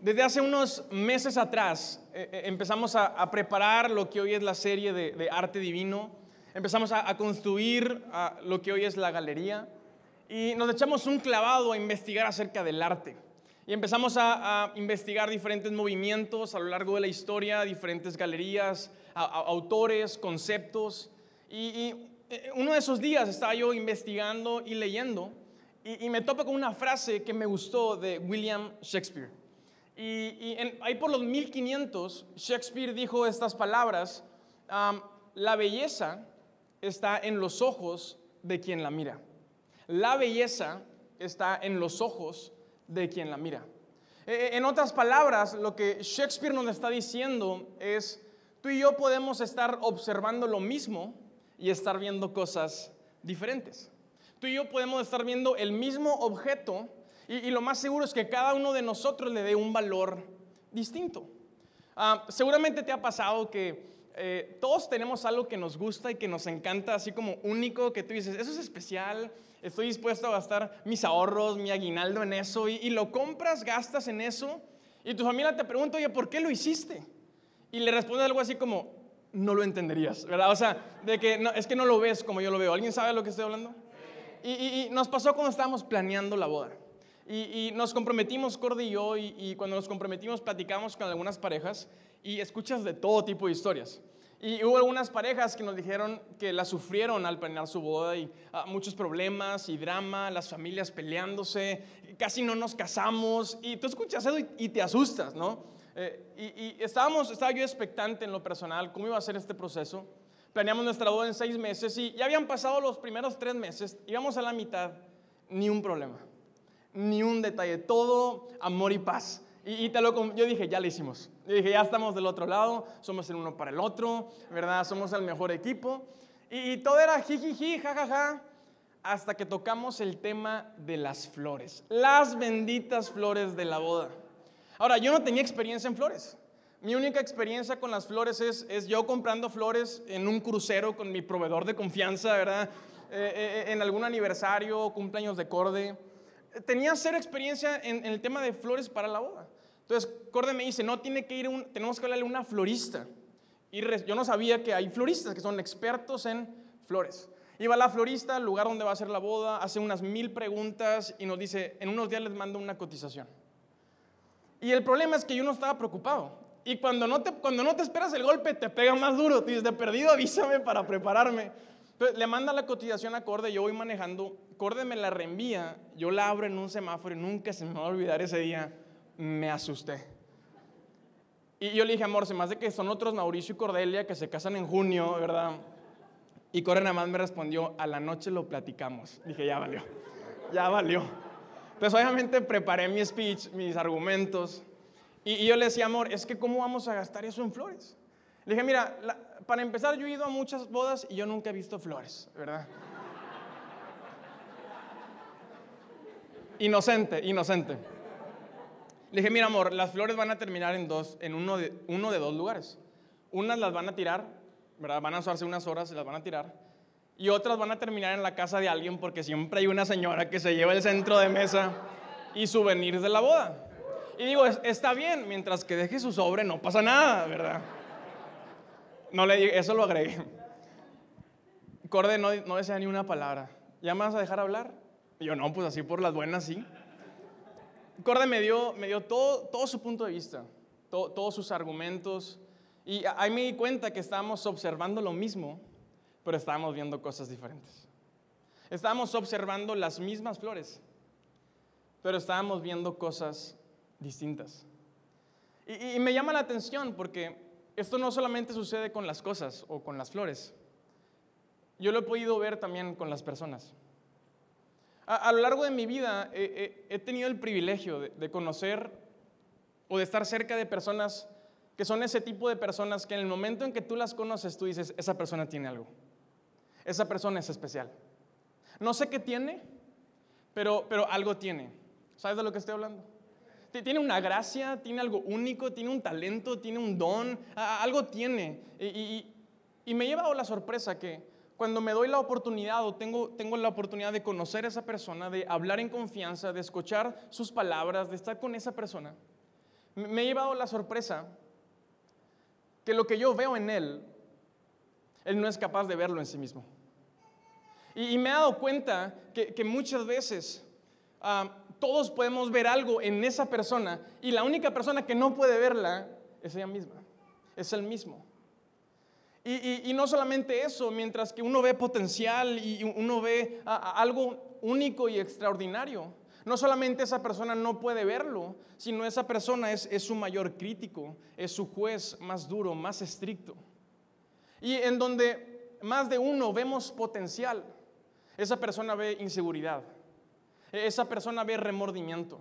Desde hace unos meses atrás eh, eh, empezamos a, preparar lo que hoy es la serie de, arte divino, empezamos a, construir lo que hoy es la galería y nos echamos un clavado a investigar acerca del arte. Y empezamos a, investigar diferentes movimientos a lo largo de la historia, diferentes galerías, autores, conceptos. Y, eh, uno de esos días estaba yo investigando y leyendo y, me topo con una frase que me gustó de William Shakespeare. Y, ahí por los 1500, Shakespeare dijo estas palabras, la belleza está en los ojos de quien la mira. La belleza está en los ojos de quien la mira. E, e, en otras palabras, lo que Shakespeare nos está diciendo es, tú y yo podemos estar observando lo mismo y estar viendo cosas diferentes. Tú y yo podemos estar viendo el mismo objeto y, lo más seguro es que cada uno de nosotros le dé un valor distinto. Ah, seguramente te ha pasado que eh, todos tenemos algo que nos gusta y que nos encanta, así como único, que tú dices, eso es especial, estoy dispuesto a gastar mis ahorros, mi aguinaldo en eso, y, lo compras, gastas en eso, y tu familia te pregunta, oye, ¿por qué lo hiciste? Y le responde algo así como, no lo entenderías, ¿verdad? O sea, de que no, es que no lo ves como yo lo veo. ¿Alguien sabe de lo que estoy hablando? Y, y nos pasó cuando estábamos planeando la boda. Y, nos comprometimos, Cordy y yo, y, cuando nos comprometimos platicamos con algunas parejas y escuchas de todo tipo de historias. Y hubo algunas parejas que nos dijeron que la sufrieron al planear su boda y ah, muchos problemas y drama, las familias peleándose, casi no nos casamos y tú escuchas eso y, te asustas, ¿no? Eh, y, estábamos, estaba yo expectante en lo personal, cómo iba a ser este proceso. Planeamos nuestra boda en seis meses y ya habían pasado los primeros tres meses, íbamos a la mitad, ni un problema ni un detalle, todo amor y paz. Y, te lo, yo dije, ya lo hicimos. Yo dije, ya estamos del otro lado, somos el uno para el otro, ¿verdad? Somos el mejor equipo. Y, todo era jijiji, jajaja, hasta que tocamos el tema de las flores, las benditas flores de la boda. Ahora, yo no tenía experiencia en flores. Mi única experiencia con las flores es, es yo comprando flores en un crucero con mi proveedor de confianza, ¿verdad? Eh, eh, en algún aniversario, cumpleaños de corde tenía cero experiencia en, el tema de flores para la boda. Entonces, Corde me dice, no, tiene que ir tenemos que hablarle a una florista. Y yo no sabía que hay floristas que son expertos en flores. Iba la florista al lugar donde va a ser la boda, hace unas mil preguntas y nos dice, en unos días les mando una cotización. Y el problema es que yo no estaba preocupado. Y cuando no te, cuando no te esperas el golpe, te pega más duro. Te dices, de perdido, avísame para prepararme. Entonces, le manda la cotización a Corde, yo voy manejando, Corde me la reenvía, yo la abro en un semáforo y nunca se me va a olvidar ese día, me asusté. Y yo le dije, amor, se me hace que son otros Mauricio y Cordelia que se casan en junio, ¿verdad? Y Corde nada más me respondió, a la noche lo platicamos. Dije, ya valió, ya valió. Entonces obviamente preparé mi speech, mis argumentos, y, y yo le decía, amor, es que ¿cómo vamos a gastar eso en flores? Dije, mira, para empezar yo he ido a muchas bodas y yo nunca he visto flores, ¿verdad? Inocente, inocente. Le dije, mira amor, las flores van a terminar en, dos, en uno, de, uno de dos lugares. Unas las van a tirar, ¿verdad? Van a usarse unas horas y las van a tirar. Y otras van a terminar en la casa de alguien porque siempre hay una señora que se lleva el centro de mesa y souvenirs de la boda. Y digo, está bien, mientras que deje su sobre no pasa nada, ¿verdad? No le eso lo agregué. Corde no, no decía ni una palabra. ¿Ya me vas a dejar hablar? Y yo, no, pues así por las buenas, sí. Corde me dio, me dio todo, todo su punto de vista, todos sus argumentos. Y ahí me di cuenta que estábamos observando lo mismo, pero estábamos viendo cosas diferentes. Estábamos observando las mismas flores, pero estábamos viendo cosas distintas. y me llama la atención porque esto no solamente sucede con las cosas o con las flores. Yo lo he podido ver también con las personas. A, lo largo de mi vida he tenido el privilegio de, conocer o de estar cerca de personas que son ese tipo de personas que en el momento en que tú las conoces, tú dices, esa persona tiene algo. Esa persona es especial. No sé qué tiene, pero, pero algo tiene. ¿Sabes de lo que estoy hablando? Tiene una gracia, tiene algo único, tiene un talento, tiene un don, algo tiene. Y, me lleva a la sorpresa que cuando me doy la oportunidad o tengo, tengo la oportunidad de conocer a esa persona, de hablar en confianza, de escuchar sus palabras, de estar con esa persona, me he llevado la sorpresa que lo que yo veo en Él, Él no es capaz de verlo en sí mismo. Y, me he dado cuenta que, muchas veces ah, todos podemos ver algo en esa persona y la única persona que no puede verla es ella misma, es Él mismo. Y, no solamente eso, mientras que uno ve potencial y uno ve algo único y extraordinario, no solamente esa persona no puede verlo, sino esa persona es su mayor crítico, es su juez más duro, más estricto. Y en donde más de uno vemos potencial, esa persona ve inseguridad, esa persona ve remordimiento,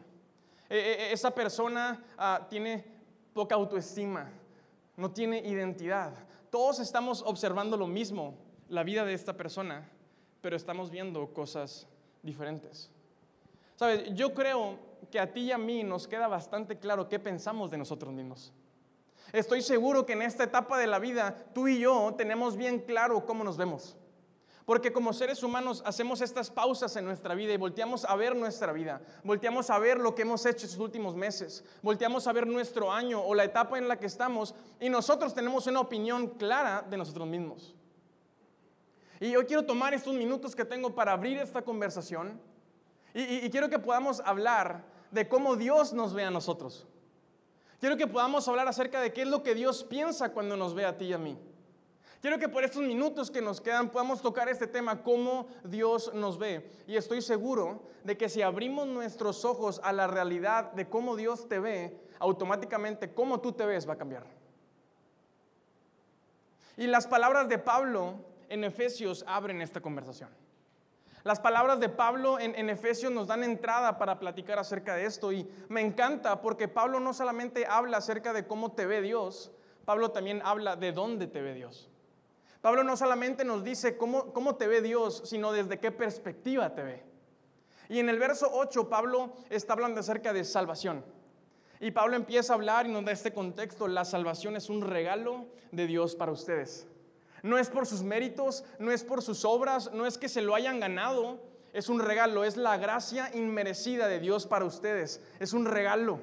e, e, e, esa persona ah, tiene poca autoestima, no tiene identidad, todos estamos observando lo mismo, la vida de esta persona, pero estamos viendo cosas diferentes. Sabes, yo creo que a ti y a mí nos queda bastante claro qué pensamos de nosotros mismos. Estoy seguro que en esta etapa de la vida tú y yo tenemos bien claro cómo nos vemos. Porque como seres humanos hacemos estas pausas en nuestra vida y volteamos a ver nuestra vida, volteamos a ver lo que hemos hecho estos últimos meses, volteamos a ver nuestro año o la etapa en la que estamos y nosotros tenemos una opinión clara de nosotros mismos. Y yo quiero tomar estos minutos que tengo para abrir esta conversación y, quiero que podamos hablar de cómo Dios nos ve a nosotros. Quiero que podamos hablar acerca de qué es lo que Dios piensa cuando nos ve a ti y a mí. Quiero que por estos minutos que nos quedan podamos tocar este tema, cómo Dios nos ve. Y estoy seguro de que si abrimos nuestros ojos a la realidad de cómo Dios te ve, automáticamente cómo tú te ves va a cambiar. Y las palabras de Pablo en Efesios abren esta conversación. Las palabras de Pablo en, Efesios nos dan entrada para platicar acerca de esto y me encanta porque Pablo no solamente habla acerca de cómo te ve Dios, Pablo también habla de dónde te ve Dios. Pablo no solamente nos dice cómo, cómo te ve Dios, sino desde qué perspectiva te ve. Y en el verso 8 Pablo está hablando acerca de salvación. Y Pablo empieza a hablar y nos da este contexto, la salvación es un regalo de Dios para ustedes. No es por sus méritos, no es por sus obras, no es que se lo hayan ganado, es un regalo, es la gracia inmerecida de Dios para ustedes, es un regalo.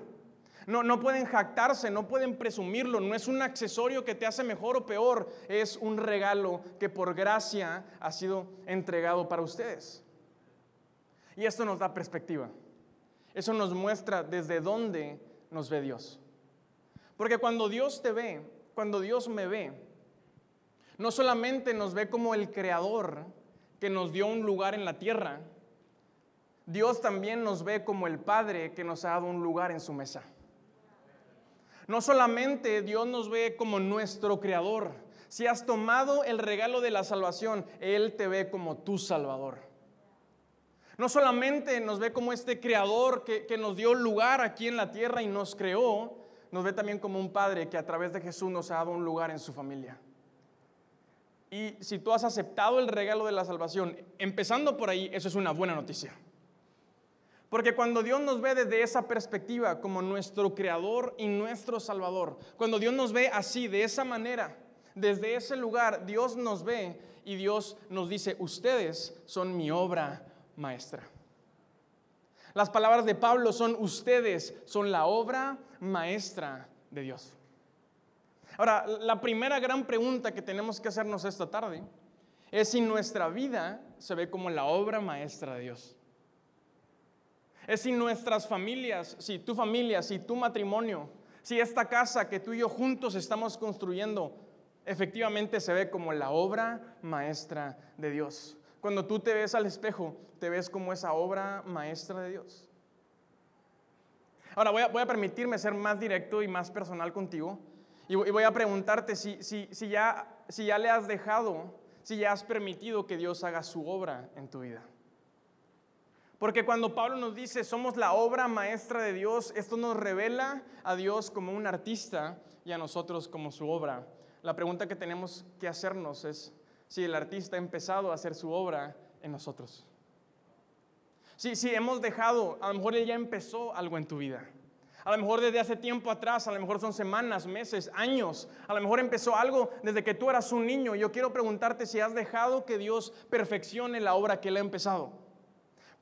No, no pueden jactarse, no pueden presumirlo, no es un accesorio que te hace mejor o peor, es un regalo que por gracia ha sido entregado para ustedes. Y esto nos da perspectiva. Eso nos muestra desde dónde nos ve Dios. Porque cuando Dios te ve, cuando Dios me ve, no solamente nos ve como el creador que nos dio un lugar en la tierra, Dios también nos ve como el Padre que nos ha dado un lugar en su mesa. No solamente Dios nos ve como nuestro creador, si has tomado el regalo de la salvación, Él te ve como tu salvador. No solamente nos ve como este creador que, que, nos dio lugar aquí en la tierra y nos creó, nos ve también como un padre que a través de Jesús nos ha dado un lugar en su familia. Y si tú has aceptado el regalo de la salvación, empezando por ahí, eso es una buena noticia. Porque cuando Dios nos ve desde esa perspectiva como nuestro creador y nuestro salvador, cuando Dios nos ve así, de esa manera, desde ese lugar, Dios nos ve y Dios nos dice, ustedes son mi obra maestra. Las palabras de Pablo son, ustedes son la obra maestra de Dios. Ahora, la primera gran pregunta que tenemos que hacernos esta tarde es si nuestra vida se ve como la obra maestra de Dios. Es si nuestras familias, si tu familia, si tu matrimonio, si esta casa que tú y yo juntos estamos construyendo, efectivamente se ve como la obra maestra de Dios. Cuando tú te ves al espejo, te ves como esa obra maestra de Dios. Ahora voy a, permitirme ser más directo y más personal contigo y voy a preguntarte si, ya, si ya le has dejado, si ya has permitido que Dios haga su obra en tu vida. Porque cuando Pablo nos dice somos la obra maestra de Dios, esto nos revela a Dios como un artista y a nosotros como su obra. La pregunta que tenemos que hacernos es si el artista ha empezado a hacer su obra en nosotros. Si, si hemos dejado, a lo mejor él ya empezó algo en tu vida. A lo mejor desde hace tiempo atrás, a lo mejor son semanas, meses, años. A lo mejor empezó algo desde que tú eras un niño. Yo quiero preguntarte si has dejado que Dios perfeccione la obra que Él ha empezado.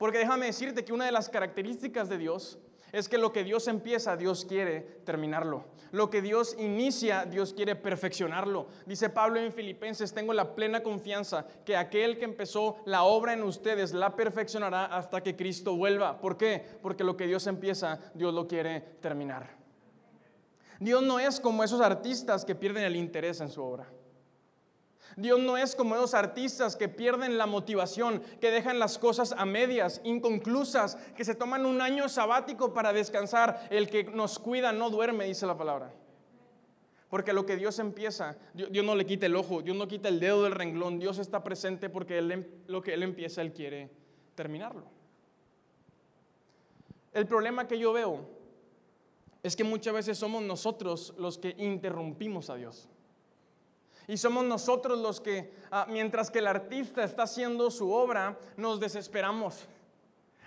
Porque déjame decirte que una de las características de Dios es que lo que Dios empieza, Dios quiere terminarlo. Lo que Dios inicia, Dios quiere perfeccionarlo. Dice Pablo en Filipenses, tengo la plena confianza que aquel que empezó la obra en ustedes la perfeccionará hasta que Cristo vuelva. ¿Por qué? Porque lo que Dios empieza, Dios lo quiere terminar. Dios no es como esos artistas que pierden el interés en su obra. Dios no es como esos artistas que pierden la motivación, que dejan las cosas a medias, inconclusas, que se toman un año sabático para descansar. El que nos cuida no duerme, dice la palabra. Porque lo que Dios empieza, Dios, no le quita el ojo, Dios no quita el dedo del renglón, Dios está presente porque em, lo que Él empieza, Él quiere terminarlo. El problema que yo veo es que muchas veces somos nosotros los que interrumpimos a Dios. Y somos nosotros los que, ah, mientras que el artista está haciendo su obra, nos desesperamos.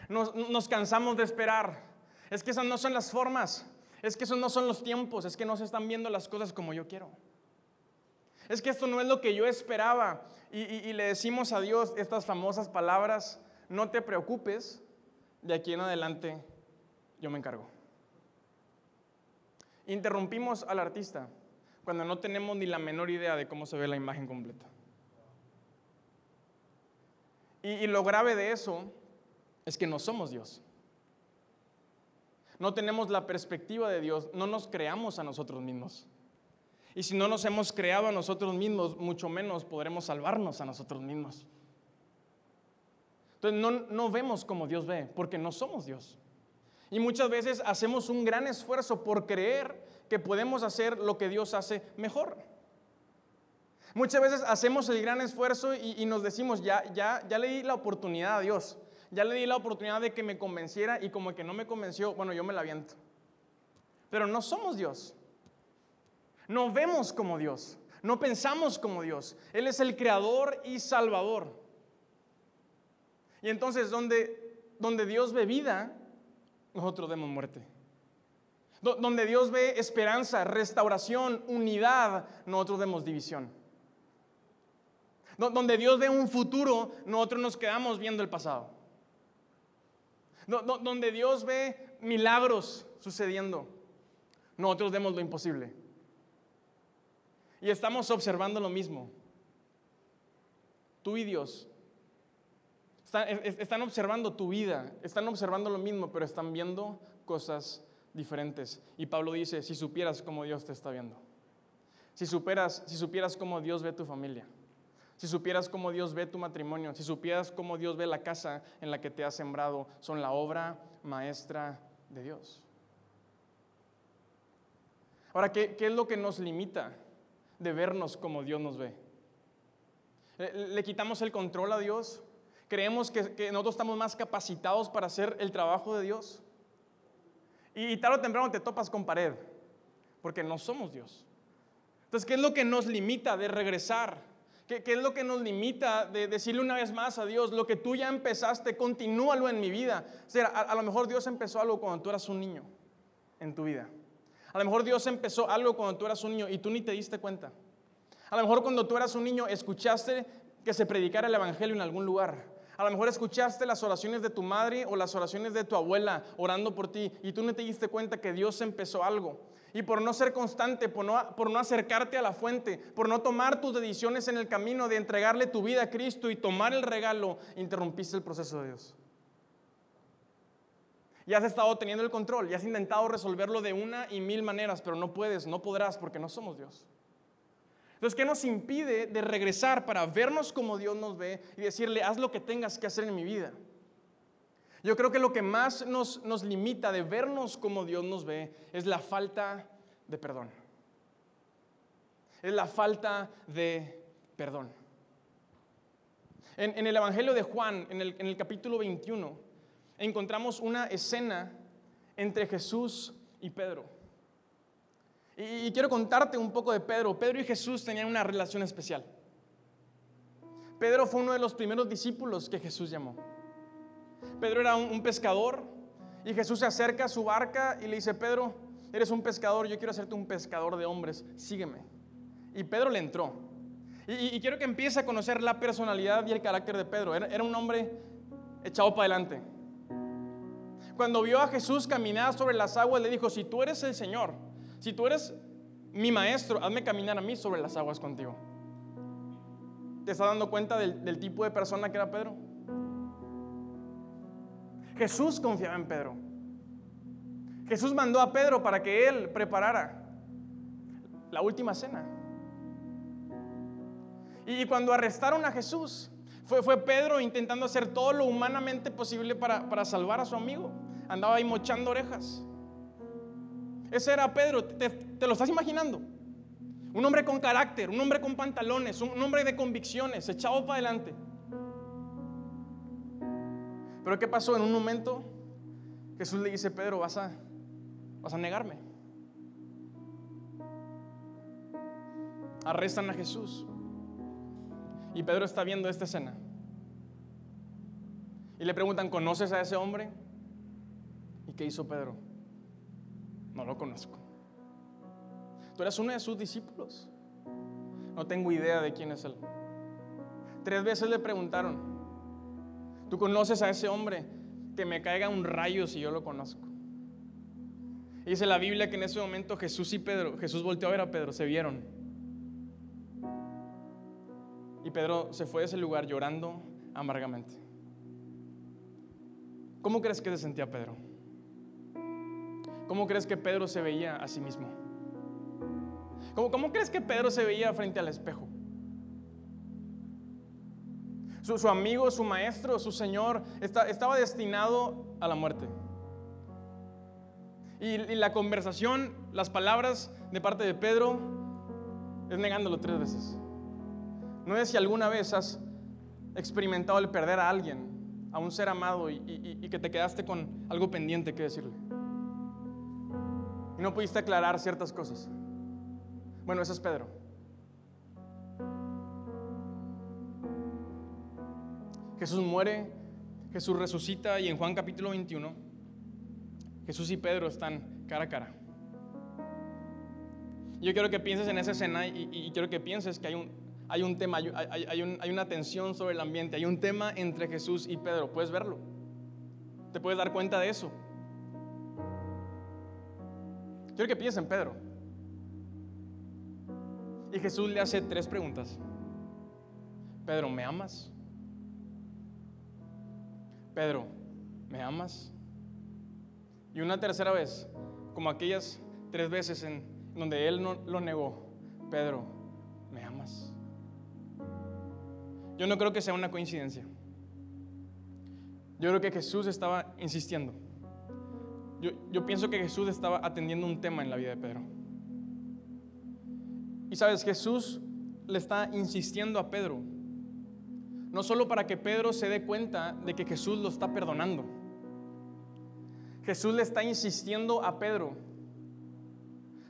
Nos, cansamos de esperar. Es que esas no son las formas. Es que esos no son los tiempos. Es que no se están viendo las cosas como yo quiero. Es que esto no es lo que yo esperaba. y le decimos a Dios estas famosas palabras, no te preocupes, de aquí en adelante yo me encargo. Interrumpimos al artista cuando no tenemos ni la menor idea de cómo se ve la imagen completa. Y, lo grave de eso es que no somos Dios. No tenemos la perspectiva de Dios, no nos creamos a nosotros mismos. Y si no nos hemos creado a nosotros mismos, mucho menos podremos salvarnos a nosotros mismos. Entonces no, no vemos como Dios ve, porque no somos Dios. Y muchas veces hacemos un gran esfuerzo por creer que podemos hacer lo que Dios hace mejor. Muchas veces hacemos el gran esfuerzo y, nos decimos, ya, ya, ya le di la oportunidad a Dios, ya le di la oportunidad de que me convenciera y como que no me convenció, bueno, yo me la aviento. Pero no somos Dios. No vemos como Dios. No pensamos como Dios. Él es el creador y salvador. Y entonces donde, donde Dios ve vida, nosotros demos muerte. Donde Dios ve esperanza, restauración, unidad, nosotros vemos división. Donde Dios ve un futuro, nosotros nos quedamos viendo el pasado. Donde Dios ve milagros sucediendo, nosotros vemos lo imposible. Y estamos observando lo mismo. Tú y Dios están, observando tu vida, están observando lo mismo, pero están viendo cosas diferentes. Y Pablo dice, si supieras cómo Dios te está viendo, si, si supieras cómo Dios ve tu familia, si supieras cómo Dios ve tu matrimonio, si supieras cómo Dios ve la casa en la que te has sembrado, son la obra maestra de Dios. Ahora, ¿qué, qué es lo que nos limita de vernos como Dios nos ve? ¿Le quitamos el control a Dios? ¿Creemos que, nosotros estamos más capacitados para hacer el trabajo de Dios? Y tarde o temprano te topas con pared, porque no somos Dios. Entonces, ¿qué es lo que nos limita de regresar? ¿Qué, es lo que nos limita de decirle una vez más a Dios, lo que tú ya empezaste, continúalo en mi vida? O sea, a, a lo mejor Dios empezó algo cuando tú eras un niño en tu vida. A lo mejor Dios empezó algo cuando tú eras un niño y tú ni te diste cuenta. A lo mejor cuando tú eras un niño escuchaste que se predicara el Evangelio en algún lugar. A lo mejor escuchaste las oraciones de tu madre o las oraciones de tu abuela orando por ti y tú no te diste cuenta que Dios empezó algo. Y por no ser constante, por no, por no acercarte a la fuente, por no tomar tus decisiones en el camino de entregarle tu vida a Cristo y tomar el regalo, interrumpiste el proceso de Dios. Y has estado teniendo el control y has intentado resolverlo de una y mil maneras, pero no puedes, no podrás porque no somos Dios. Entonces, ¿qué nos impide de regresar para vernos como Dios nos ve y decirle, haz lo que tengas que hacer en mi vida? Yo creo que lo que más nos, nos limita de vernos como Dios nos ve es la falta de perdón. Es la falta de perdón. En, el Evangelio de Juan, en el, en el capítulo 21, encontramos una escena entre Jesús y Pedro. Y, quiero contarte un poco de Pedro. Pedro y Jesús tenían una relación especial. Pedro fue uno de los primeros discípulos que Jesús llamó. Pedro era un, pescador y Jesús se acerca a su barca y le dice, Pedro, eres un pescador, yo quiero hacerte un pescador de hombres, sígueme. Y Pedro le entró. Y, quiero que empiece a conocer la personalidad y el carácter de Pedro. era un hombre echado para adelante Cuando vio a Jesús caminar sobre las aguas, le dijo, si tú eres el Señor, si tú eres mi maestro, hazme caminar a mí sobre las aguas contigo. ¿Te estás dando cuenta del, tipo de persona que era Pedro? Jesús confiaba en Pedro. Jesús mandó a Pedro para que él preparara la última cena. Y cuando arrestaron a Jesús, fue, fue Pedro intentando hacer todo lo humanamente posible para, salvar a su amigo. Andaba ahí mochando orejas. Ese era Pedro, te, lo estás imaginando. Un hombre con carácter, un hombre con pantalones, un hombre de convicciones, echado para adelante. Pero ¿qué pasó? En un momento Jesús le dice, Pedro, vas a, vas a negarme. Arrestan a Jesús. Y Pedro está viendo esta escena. Y le preguntan, ¿conoces a ese hombre? ¿Y qué hizo Pedro? No lo conozco. Tú eres uno de sus discípulos. No tengo idea de quién es él. Tres veces le preguntaron, ¿tú conoces a ese hombre? Que me caiga un rayo si yo lo conozco. Y dice la Biblia que en ese momento Jesús y Pedro, Jesús volteó a ver a Pedro, se vieron. Y Pedro se fue de ese lugar llorando amargamente. ¿Cómo crees que se sentía Pedro? ¿Cómo crees que Pedro se veía a sí mismo? ¿Cómo, crees que Pedro se veía frente al espejo? Su, amigo, su maestro, su Señor estaba destinado a la muerte. Y, y la conversación, las palabras de parte de Pedro es negándolo tres veces. No es si alguna vez has experimentado el perder a alguien, a un ser amado y, que te quedaste con algo pendiente que decirle. Y no pudiste aclarar ciertas cosas. Bueno, ese es Pedro. Jesús muere, Jesús resucita y en Juan capítulo 21 Jesús y Pedro están cara a cara. Yo quiero que pienses en esa escena y quiero que pienses que hay un, hay un tema, hay, una tensión sobre el ambiente, hay un tema entre Jesús y Pedro. ¿Puedes verlo? ¿Te puedes dar cuenta de eso? Quiero que piensen en Pedro. Y Jesús le hace tres preguntas. Pedro, ¿me amas? Pedro, ¿me amas? Y una tercera vez, como aquellas tres veces en donde él no lo negó, Pedro, ¿me amas? Yo no creo que sea una coincidencia. Yo creo que Jesús estaba insistiendo. Yo, pienso que Jesús estaba atendiendo un tema en la vida de Pedro. Y sabes, Jesús le está insistiendo a Pedro, no solo para que Pedro se dé cuenta de que Jesús lo está perdonando. Jesús le está insistiendo a Pedro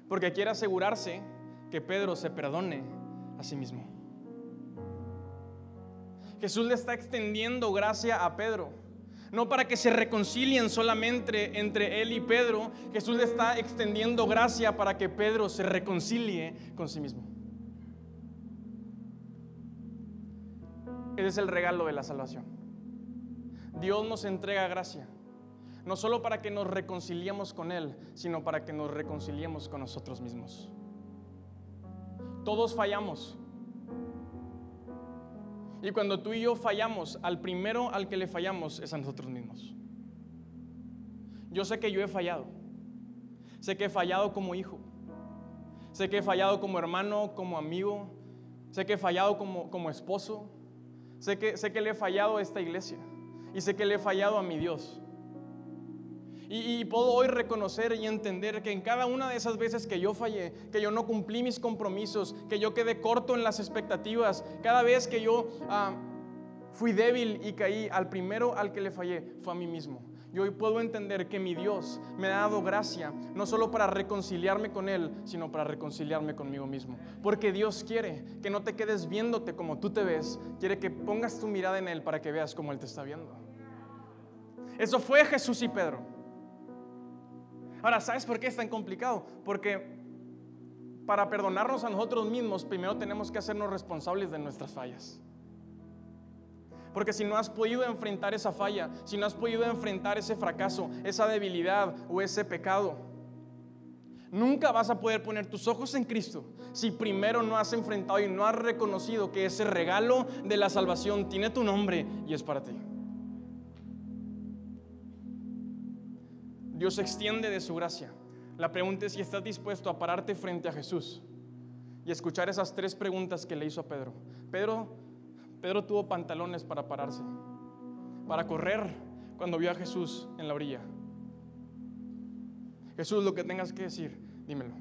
porque quiere asegurarse que Pedro se perdone a sí mismo. Jesús le está extendiendo gracia a Pedro. No para que se reconcilien solamente entre él y Pedro, Jesús le está extendiendo gracia para que Pedro se reconcilie con sí mismo. Ese es el regalo de la salvación. Dios nos entrega gracia, no solo para que nos reconciliemos con Él, sino para que nos reconciliemos con nosotros mismos. Todos fallamos, y cuando tú y yo fallamos, al primero al que le fallamos es a nosotros mismos. Yo sé que yo he fallado. Sé que he fallado como hijo. Sé que he fallado como hermano, como amigo. Sé que he fallado como, como esposo. Sé que, sé que le he fallado a esta iglesia. Y sé que le he fallado a mi Dios. Y, puedo hoy reconocer y entender que en cada una de esas veces que yo fallé, que yo no cumplí mis compromisos, que yo quedé corto en las expectativas, cada vez que yo ah, fui débil y caí, al primero al que le fallé fue a mí mismo. Y hoy puedo entender que mi Dios me ha dado gracia, no solo para reconciliarme con Él, sino para reconciliarme conmigo mismo. Porque Dios quiere que no te quedes viéndote como tú te ves, quiere que pongas tu mirada en Él para que veas como Él te está viendo. Eso fue Jesús y Pedro. Ahora, ¿sabes por qué es tan complicado? Porque para perdonarnos a nosotros mismos, primero tenemos que hacernos responsables de nuestras fallas. Porque si no has podido enfrentar esa falla, si no has podido enfrentar ese fracaso, esa debilidad o ese pecado, nunca vas a poder poner tus ojos en Cristo si primero no has enfrentado y no has reconocido que ese regalo de la salvación tiene tu nombre y es para ti. Dios extiende de su gracia. La pregunta es si estás dispuesto a pararte frente a Jesús y escuchar esas tres preguntas que le hizo a Pedro. Pedro, Pedro tuvo pantalones para pararse, para correr cuando vio a Jesús en la orilla. Jesús, lo que tengas que decir, dímelo.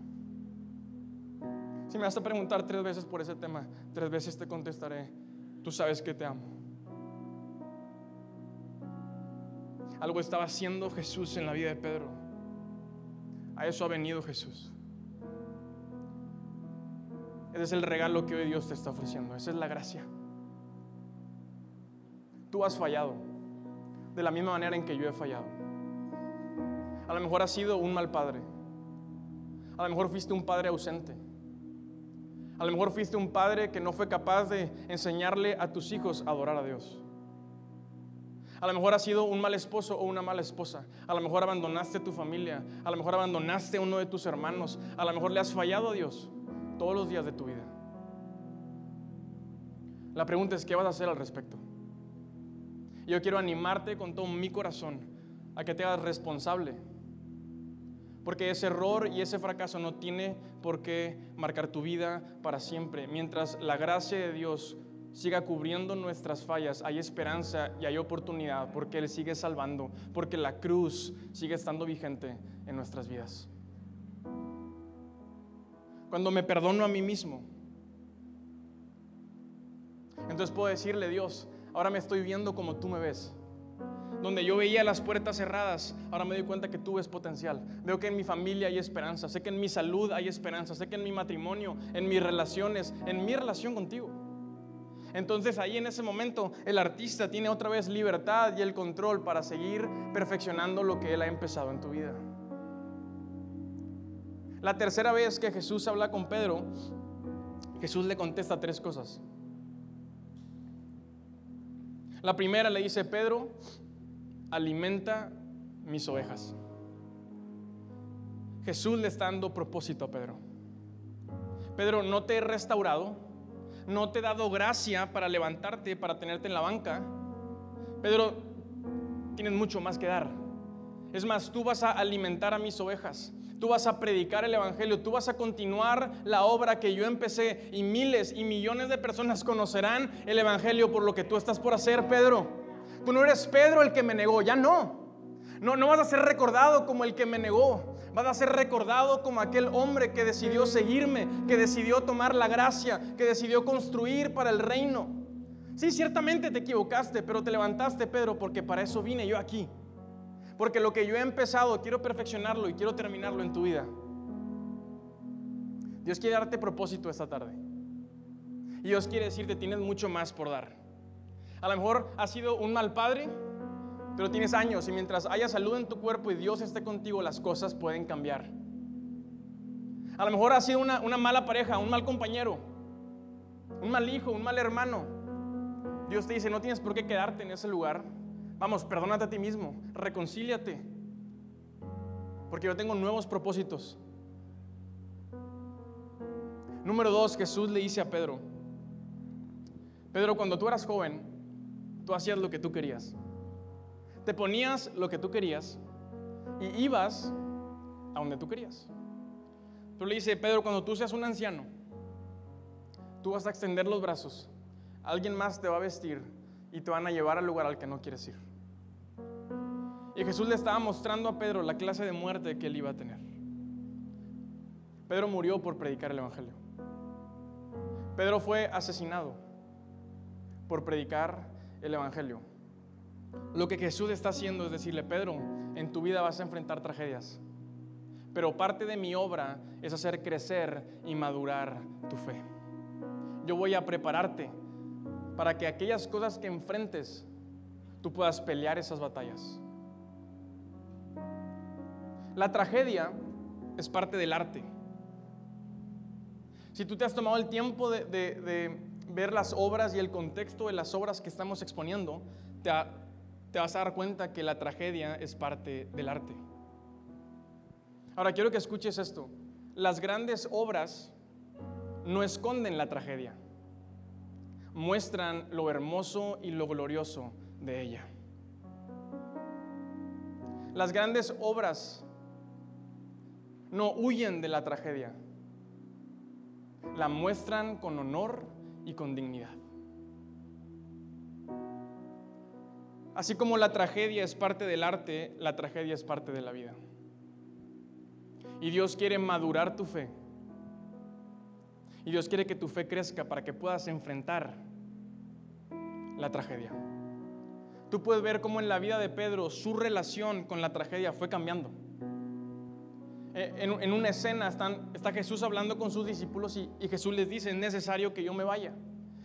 Si me vas a preguntar tres veces por ese tema, tres veces te contestaré, tú sabes que te amo. Algo estaba haciendo Jesús en la vida de Pedro. A eso ha venido Jesús. Ese es el regalo que hoy Dios te está ofreciendo. Esa es la gracia. Tú has fallado de la misma manera en que yo he fallado. A lo mejor has sido un mal padre. A lo mejor fuiste un padre ausente. A lo mejor fuiste un padre que no fue capaz de enseñarle a tus hijos a adorar a Dios. A lo mejor has sido un mal esposo o una mala esposa. A lo mejor abandonaste tu familia. A lo mejor abandonaste a uno de tus hermanos. A lo mejor le has fallado a Dios todos los días de tu vida. La pregunta es, ¿qué vas a hacer al respecto? Yo quiero animarte con todo mi corazón a que te hagas responsable. Porque ese error y ese fracaso no tiene por qué marcar tu vida para siempre. Mientras la gracia de Dios siga cubriendo nuestras fallas, hay esperanza y hay oportunidad porque Él sigue salvando, porque la cruz sigue estando vigente en nuestras vidas. Cuando me perdono a mí mismo, entonces puedo decirle, Dios, ahora me estoy viendo como tú me ves. Donde yo veía las puertas cerradas, ahora me doy cuenta que tú ves potencial. Veo que en mi familia hay esperanza, sé que en mi salud hay esperanza, sé que en mi matrimonio, en mis relaciones, en mi relación contigo. Entonces ahí en ese momento el artista tiene otra vez libertad y el control para seguir perfeccionando lo que él ha empezado en tu vida. La tercera vez que Jesús habla con Pedro, Jesús le contesta tres cosas. La primera le dice, Pedro, alimenta mis ovejas. Jesús le está dando propósito a Pedro. Pedro, no te he restaurado, no te he dado gracia para levantarte, para tenerte en la banca. Pedro, tienes mucho más que dar. Es más, tú vas a alimentar a mis ovejas. Tú vas a predicar el Evangelio, tú vas a continuar la obra que yo empecé y miles y millones de personas conocerán el Evangelio por lo que tú estás por hacer, Pedro. Tú no eres Pedro el que me negó, ya no. No, no vas a ser recordado como el que me negó. Vas a ser recordado como aquel hombre que decidió seguirme, que decidió tomar la gracia, que decidió construir para el reino. Sí, ciertamente te equivocaste, pero te levantaste, Pedro, porque para eso vine yo aquí. Porque lo que yo he empezado, quiero perfeccionarlo y quiero terminarlo en tu vida. Dios quiere darte propósito esta tarde. Y Dios quiere decirte, tienes mucho más por dar. A lo mejor has sido un mal padre, pero tienes años y mientras haya salud en tu cuerpo y Dios esté contigo, las cosas pueden cambiar. A lo mejor has sido una, una mala pareja, un mal compañero, un mal hijo, un mal hermano. Dios te dice, no tienes por qué quedarte en ese lugar. Vamos, perdónate a ti mismo, reconcíliate. Porque yo tengo nuevos propósitos. Número dos, Jesús le dice a Pedro, Pedro, cuando tú eras joven, tú hacías lo que tú querías. Te ponías lo que tú querías y ibas a donde tú querías. Pero le dice, Pedro, cuando tú seas un anciano, tú vas a extender los brazos, alguien más te va a vestir y te van a llevar al lugar al que no quieres ir. Y Jesús le estaba mostrando a Pedro la clase de muerte que él iba a tener. Pedro murió por predicar el Evangelio. Pedro fue asesinado por predicar el Evangelio. Lo que Jesús está haciendo es decirle, Pedro, en tu vida vas a enfrentar tragedias, pero parte de mi obra es hacer crecer y madurar tu fe. Yo voy a prepararte para que aquellas cosas que enfrentes, tú puedas pelear esas batallas. La tragedia es parte del arte. Si tú te has tomado el tiempo de, ver las obras y el contexto de las obras que estamos exponiendo, te, te vas a dar cuenta que la tragedia es parte del arte. Ahora quiero que escuches esto. Las grandes obras no esconden la tragedia, muestran lo hermoso y lo glorioso de ella. Las grandes obras no huyen de la tragedia, la muestran con honor y con dignidad. Así como la tragedia es parte del arte, la tragedia es parte de la vida. Y Dios quiere madurar tu fe. Y Dios quiere que tu fe crezca para que puedas enfrentar la tragedia. Tú puedes ver cómo en la vida de Pedro su relación con la tragedia fue cambiando. Eh, en, una escena está Jesús hablando con sus discípulos y Jesús les dice, es necesario que yo me vaya,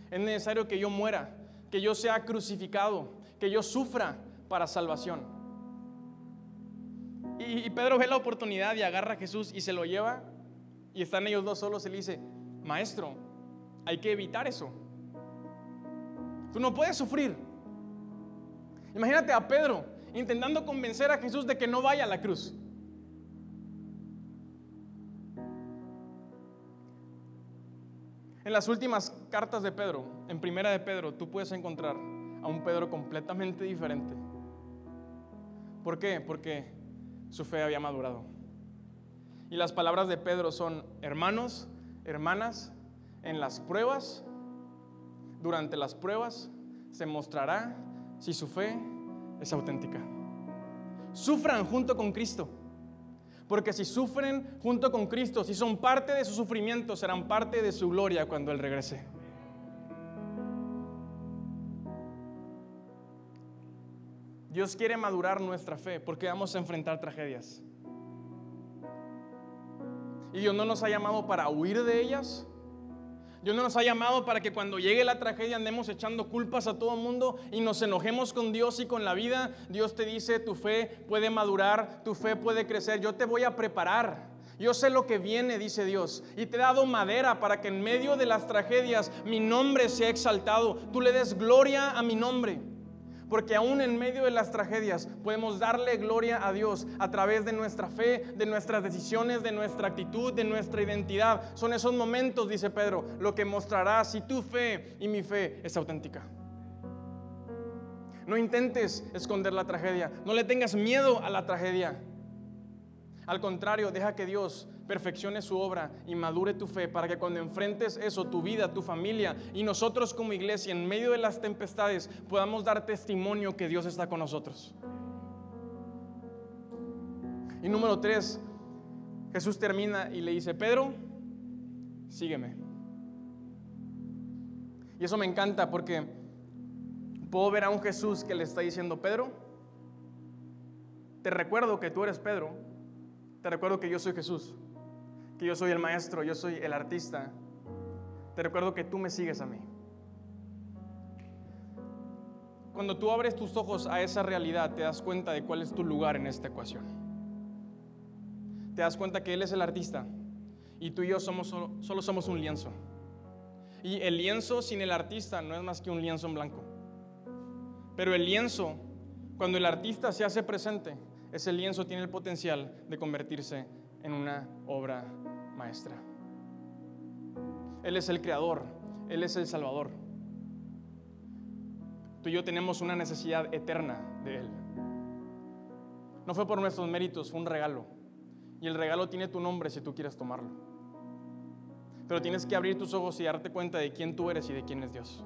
es necesario que yo muera, que yo sea crucificado, que yo sufra para salvación. Y, Pedro ve la oportunidad y agarra a Jesús y se lo lleva y están ellos dos solos y le dice, maestro, hay que evitar eso. Tú no puedes sufrir. Imagínate a Pedro intentando convencer a Jesús de que no vaya a la cruz. En las últimas cartas de Pedro, en primera de Pedro, tú puedes encontrar a un Pedro completamente diferente. ¿Por qué? Porque su fe había madurado. Y las palabras de Pedro son, hermanos, hermanas, en las pruebas, durante las pruebas, se mostrará si su fe es auténtica. Sufran junto con Cristo. Porque si sufren junto con Cristo, si son parte de su sufrimiento, serán parte de su gloria cuando Él regrese. Dios quiere madurar nuestra fe porque vamos a enfrentar tragedias. Y Dios no nos ha llamado para huir de ellas. Dios no nos ha llamado para que cuando llegue la tragedia andemos echando culpas a todo el mundo y nos enojemos con Dios y con la vida. Dios te dice, tu fe puede madurar, tu fe puede crecer. Yo te voy a preparar. Yo sé lo que viene, dice Dios, y te he dado madera para que en medio de las tragedias mi nombre sea exaltado. Tú le des gloria a mi nombre. Porque aún en medio de las tragedias podemos darle gloria a Dios a través de nuestra fe, de nuestras decisiones, de nuestra actitud, de nuestra identidad. Son esos momentos, dice Pedro, lo que mostrará si tu fe y mi fe es auténtica. No intentes esconder la tragedia, no le tengas miedo a la tragedia. Al contrario, deja que Dios perfeccione su obra y madure tu fe para que cuando enfrentes eso, tu vida, tu familia y nosotros como iglesia en medio de las tempestades podamos dar testimonio que Dios está con nosotros. Y número tres, Jesús termina y le dice, Pedro, sígueme. Y eso me encanta porque puedo ver a un Jesús que le está diciendo, Pedro, te recuerdo que tú eres Pedro, te recuerdo que yo soy Jesús que yo soy el maestro, yo soy el artista, te recuerdo que tú me sigues a mí. Cuando tú abres tus ojos a esa realidad, te das cuenta de cuál es tu lugar en esta ecuación. Te das cuenta que Él es el artista y tú y yo somos solo, solo somos un lienzo. Y el lienzo sin el artista no es más que un lienzo en blanco. Pero el lienzo, cuando el artista se hace presente, ese lienzo tiene el potencial de convertirse en una obra maestra. Él es el creador, Él es el salvador. Tú y yo tenemos una necesidad eterna de Él. No fue por nuestros méritos, fue un regalo. Y el regalo tiene tu nombre si tú quieres tomarlo. Pero tienes que abrir tus ojos y darte cuenta de quién tú eres y de quién es Dios.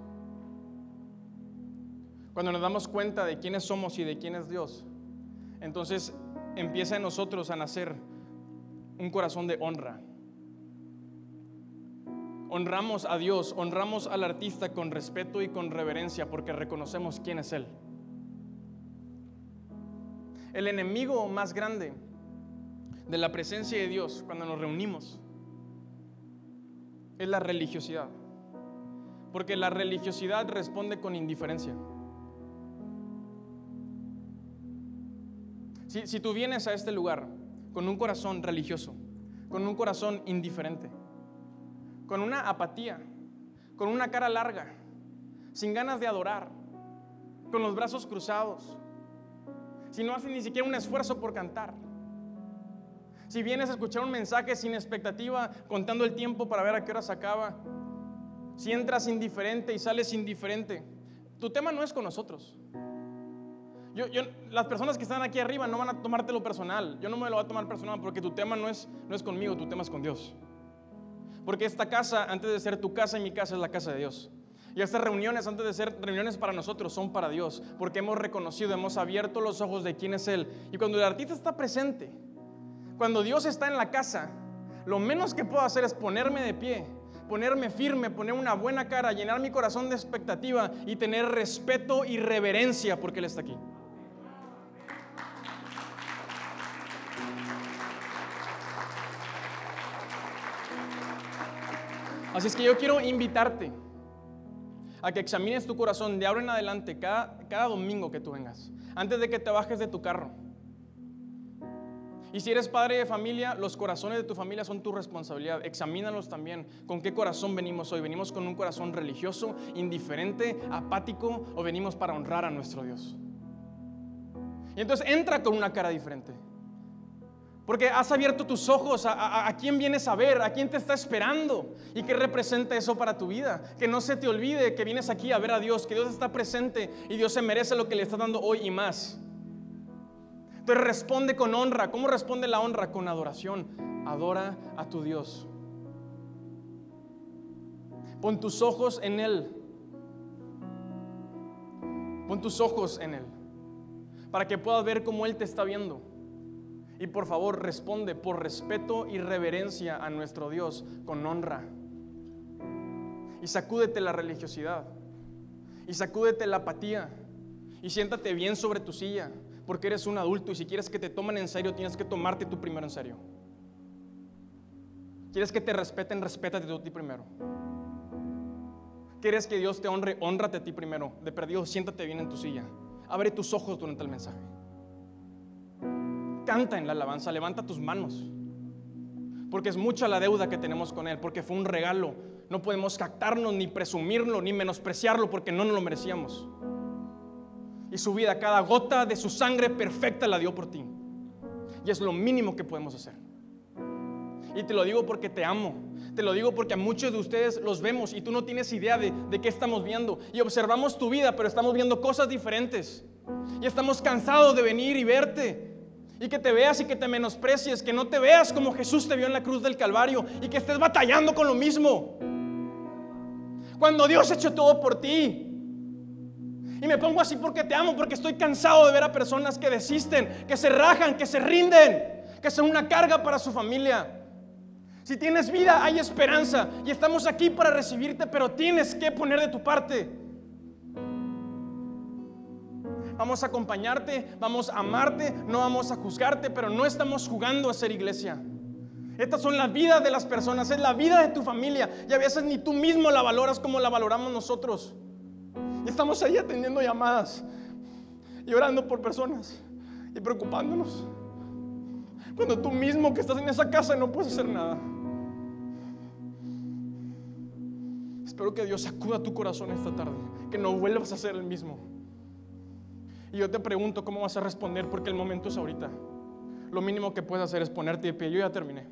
Cuando nos damos cuenta de quiénes somos y de quién es Dios, entonces empieza en nosotros a nacer un corazón de honra. Honramos a Dios, honramos al artista con respeto y con reverencia porque reconocemos quién es Él. El enemigo más grande de la presencia de Dios cuando nos reunimos es la religiosidad. Porque la religiosidad responde con indiferencia. Si, si, tú vienes a este lugar con un corazón religioso, con un corazón indiferente, con una apatía, con una cara larga, sin ganas de adorar, con los brazos cruzados, si no haces ni siquiera un esfuerzo por cantar. Si vienes a escuchar un mensaje sin expectativa, contando el tiempo para ver a qué hora se acaba, si entras indiferente y sales indiferente, tu tema no es con nosotros. Yo, las personas que están aquí arriba no van a tomártelo personal. Yo no me lo voy a tomar personal porque tu tema no es, no es conmigo, tu tema es con Dios. Porque esta casa, antes de ser tu casa y mi casa, es la casa de Dios. Y estas reuniones, antes de ser reuniones para nosotros, son para Dios. Porque hemos reconocido, hemos abierto los ojos de quién es Él. Y cuando el artista está presente, cuando Dios está en la casa, lo menos que puedo hacer es ponerme de pie ponerme firme, poner una buena cara, llenar mi corazón de expectativa y tener respeto y reverencia porque Él está aquí. Así es que yo quiero invitarte a que examines tu corazón de ahora en adelante cada, cada domingo que tú vengas, antes de que te bajes de tu carro. Y si eres padre de familia, los corazones de tu familia son tu responsabilidad. Examínalos también. ¿Con qué corazón venimos hoy? ¿Venimos con un corazón religioso, indiferente, apático o venimos para honrar a nuestro Dios? Y entonces entra con una cara diferente. Porque has abierto tus ojos a, quién vienes a ver, a quién te está esperando y qué representa eso para tu vida. Que no se te olvide que vienes aquí a ver a Dios, que Dios está presente y Dios se merece lo que le está dando hoy y más. Entonces responde con honra. ¿Cómo responde la honra? Con adoración. Adora a tu Dios. Pon tus ojos en Él. Pon tus ojos en Él. Para que puedas ver cómo Él te está viendo. Y por favor, responde por respeto y reverencia a nuestro Dios con honra. Y sacúdete la religiosidad. Y sacúdete la apatía. Y siéntate bien sobre tu silla porque eres un adulto y si quieres que te tomen en serio, tienes que tomarte tú primero en serio. ¿Quieres que te respeten? Respétate tú a ti primero. ¿Quieres que Dios te honre? Honrate a ti primero. De perdido, siéntate bien en tu silla. Abre tus ojos durante el mensaje. Canta en la alabanza, levanta tus manos. Porque es mucha la deuda que tenemos con Él, porque fue un regalo. No podemos captarnos, ni presumirlo, ni menospreciarlo, porque no nos lo merecíamos y su vida, cada gota de su sangre perfecta la dio por ti. Y es lo mínimo que podemos hacer. Y te lo digo porque te amo. Te lo digo porque a muchos de ustedes los vemos y tú no tienes idea de, de qué estamos viendo. Y observamos tu vida, pero estamos viendo cosas diferentes. Y estamos cansados de venir y verte. Y que te veas y que te menosprecies, que no te veas como Jesús te vio en la cruz del Calvario y que estés batallando con lo mismo. Cuando Dios ha hecho todo por ti. Y me pongo así porque te amo, porque estoy cansado de ver a personas que desisten, que se rajan, que se rinden, que son una carga para su familia. Si tienes vida, hay esperanza y estamos aquí para recibirte, pero tienes que poner de tu parte. Vamos a acompañarte, vamos a amarte, no vamos a juzgarte, pero no estamos jugando a ser iglesia. Estas son las vidas de las personas, es la vida de tu familia y a veces ni tú mismo la valoras como la valoramos nosotros. Y estamos ahí atendiendo llamadas y orando por personas y preocupándonos. Cuando tú mismo que estás en esa casa no puedes hacer nada. Espero que Dios sacuda tu corazón esta tarde, que no vuelvas a ser el mismo. Y yo te pregunto cómo vas a responder porque el momento es ahorita. Lo mínimo que puedes hacer es ponerte de pie. Yo ya terminé.